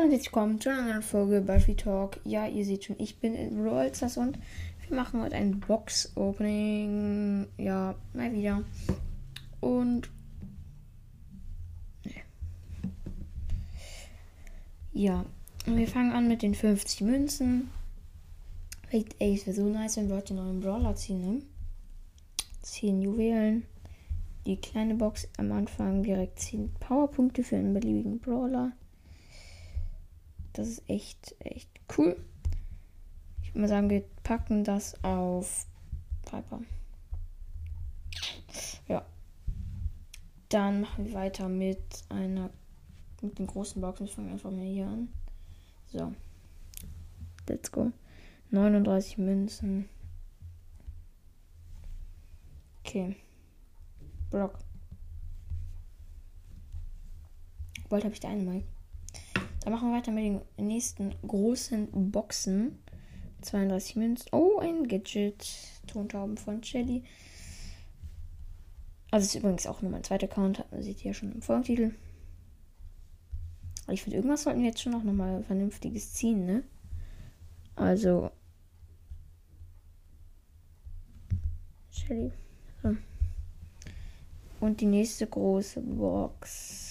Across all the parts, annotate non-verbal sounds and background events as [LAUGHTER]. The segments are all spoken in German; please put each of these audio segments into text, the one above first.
Hallo und herzlich willkommen zu einer neuen Folge Buffy Talk. Ja, ihr seht schon, ich bin in Brawl Stars und wir machen heute ein Box-Opening. Ja, mal wieder. Und. Nee. Ja, und wir fangen an mit den 50 Münzen. Ey, es wäre so nice, wenn wir heute den neuen Brawler ziehen, ne? 10 Juwelen. Die kleine Box am Anfang direkt 10 Powerpunkte für einen beliebigen Brawler. Das ist echt, echt cool. Ich würde mal sagen, wir packen das auf Piper. Ja. Dann machen wir weiter mit einer mit den großen Boxen. Ich fange einfach mal hier an. So. Let's go. 39 Münzen. Okay. Block. Bald habe ich da einen Mal. Dann machen wir weiter mit den nächsten großen Boxen. 32 Münzen. Oh, ein Gadget. Tontauben von Shelly. Also ist übrigens auch nur mein zweiter Account. Seht ihr ja schon im Folgentitel. Aber ich finde, irgendwas sollten wir jetzt schon auch nochmal vernünftiges ziehen, ne? Also. Shelly. So. Und die nächste große Box.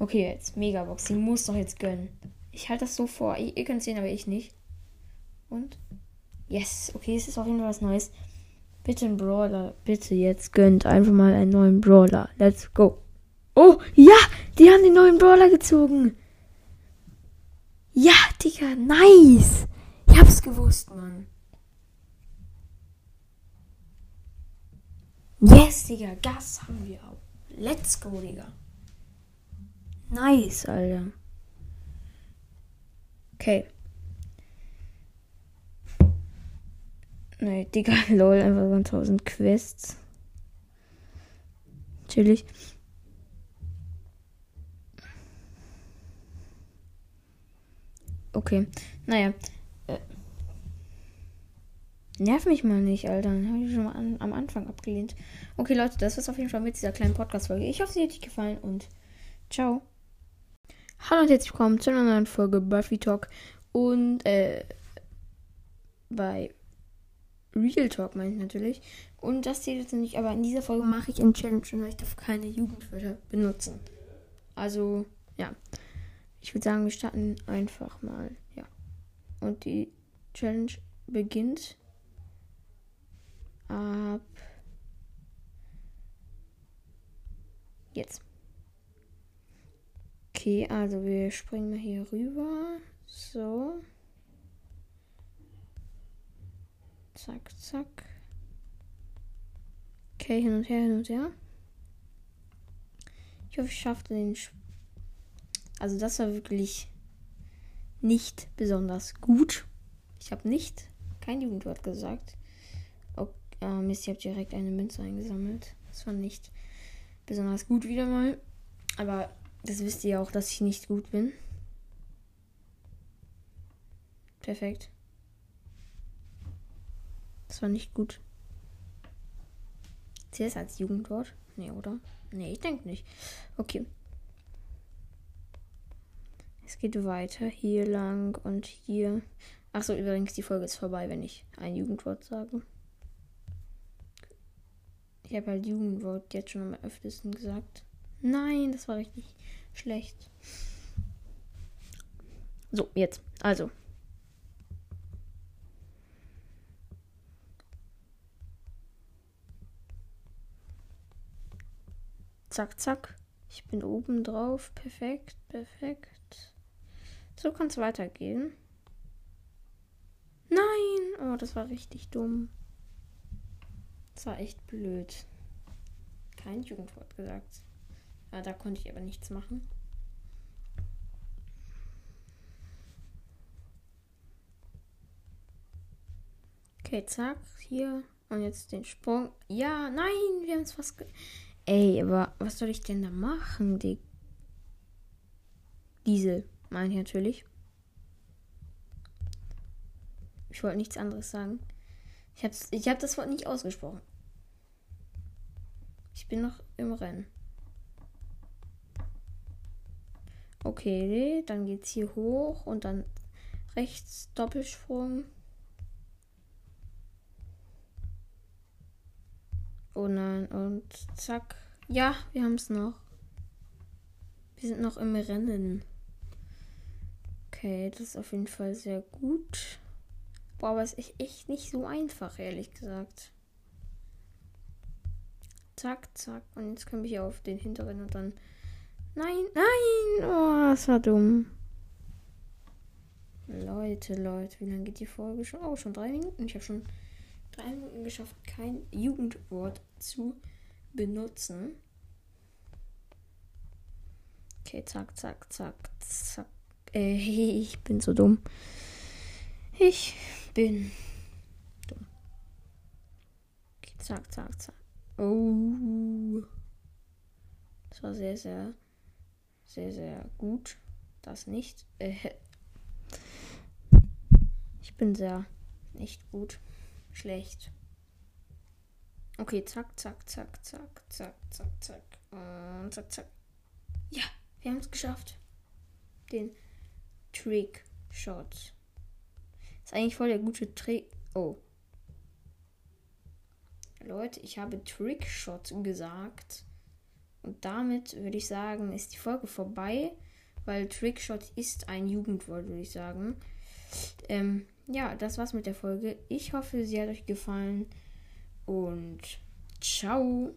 Okay, jetzt Megabox. Sie muss doch jetzt gönnen. Ich halte das so vor. Ihr, ihr könnt sehen, aber ich nicht. Und? Yes. Okay, es ist auf jeden Fall was Neues. Bitte ein Brawler. Bitte jetzt gönnt einfach mal einen neuen Brawler. Let's go. Oh, ja! Die haben den neuen Brawler gezogen. Ja, Digga. Nice. Ich hab's gewusst, Mann. Yes, Digga. Gas haben wir auch. Let's go, Digga. Nice, Alter. Okay. Nee, Digga, [LAUGHS] lol, einfach 1000 Quests. Natürlich. Okay, naja. Äh. Nerv mich mal nicht, Alter. Dann habe ich schon mal an, am Anfang abgelehnt. Okay, Leute, das ist auf jeden Fall mit dieser kleinen Podcast-Folge. Ich hoffe, sie hat euch gefallen und ciao. Hallo und herzlich willkommen zu einer neuen Folge Buffy Talk und äh, bei Real Talk meine ich natürlich. Und das zählt jetzt nicht, aber in dieser Folge mache ich eine Challenge und ich darf keine Jugendwörter benutzen. Also, ja. Ich würde sagen, wir starten einfach mal. Ja. Und die Challenge beginnt ab jetzt. Okay, also wir springen mal hier rüber. So. Zack, zack. Okay, hin und her, hin und her. Ich hoffe, ich schaffte den. Sp also, das war wirklich nicht besonders gut. Ich habe nicht kein Jugendwort gesagt. Okay, äh, Mist, ich habe direkt eine Münze eingesammelt. Das war nicht besonders gut wieder mal. Aber das wisst ihr auch, dass ich nicht gut bin. Perfekt. Das war nicht gut. Zählt es als Jugendwort? Nee, oder? Nee, ich denke nicht. Okay. Es geht weiter hier lang und hier. Achso, übrigens, die Folge ist vorbei, wenn ich ein Jugendwort sage. Ich habe halt Jugendwort jetzt schon am öftesten gesagt. Nein, das war richtig schlecht. So, jetzt. Also. Zack, zack. Ich bin oben drauf. Perfekt, perfekt. So kann es weitergehen. Nein! Oh, das war richtig dumm. Das war echt blöd. Kein Jugendwort gesagt. Ah, da konnte ich aber nichts machen. Okay, zack, hier. Und jetzt den Sprung. Ja, nein, wir haben es fast. Ge Ey, aber was soll ich denn da machen? Die Diese, meine ich natürlich. Ich wollte nichts anderes sagen. Ich habe ich hab das Wort nicht ausgesprochen. Ich bin noch im Rennen. Okay, dann geht's hier hoch und dann rechts Doppelsprung. Oh nein, und zack. Ja, wir haben es noch. Wir sind noch im Rennen. Okay, das ist auf jeden Fall sehr gut. Boah, aber es ist echt nicht so einfach, ehrlich gesagt. Zack, zack. Und jetzt können wir hier auf den hinteren und dann. Nein, nein! Oh, das war dumm. Leute, Leute, wie lange geht die Folge schon? Oh, schon drei Minuten. Ich habe schon drei Minuten geschafft, kein Jugendwort zu benutzen. Okay, zack, zack, zack, zack. Äh, [LAUGHS] ich bin so dumm. Ich bin dumm. Okay, zack, zack, zack. Oh. Das war sehr, sehr, sehr, sehr gut. Das nicht. Äh, ich bin sehr nicht gut. Schlecht. Okay, zack, zack, zack, zack, zack, zack, zack. Und zack, zack. Ja, wir haben es geschafft. Den Trick Shot. Ist eigentlich voll der gute Trick. Oh. Leute, ich habe Trickshot gesagt. Und damit würde ich sagen, ist die Folge vorbei, weil Trickshot ist ein Jugendwort, würde ich sagen. Ähm, ja, das war's mit der Folge. Ich hoffe, sie hat euch gefallen und ciao.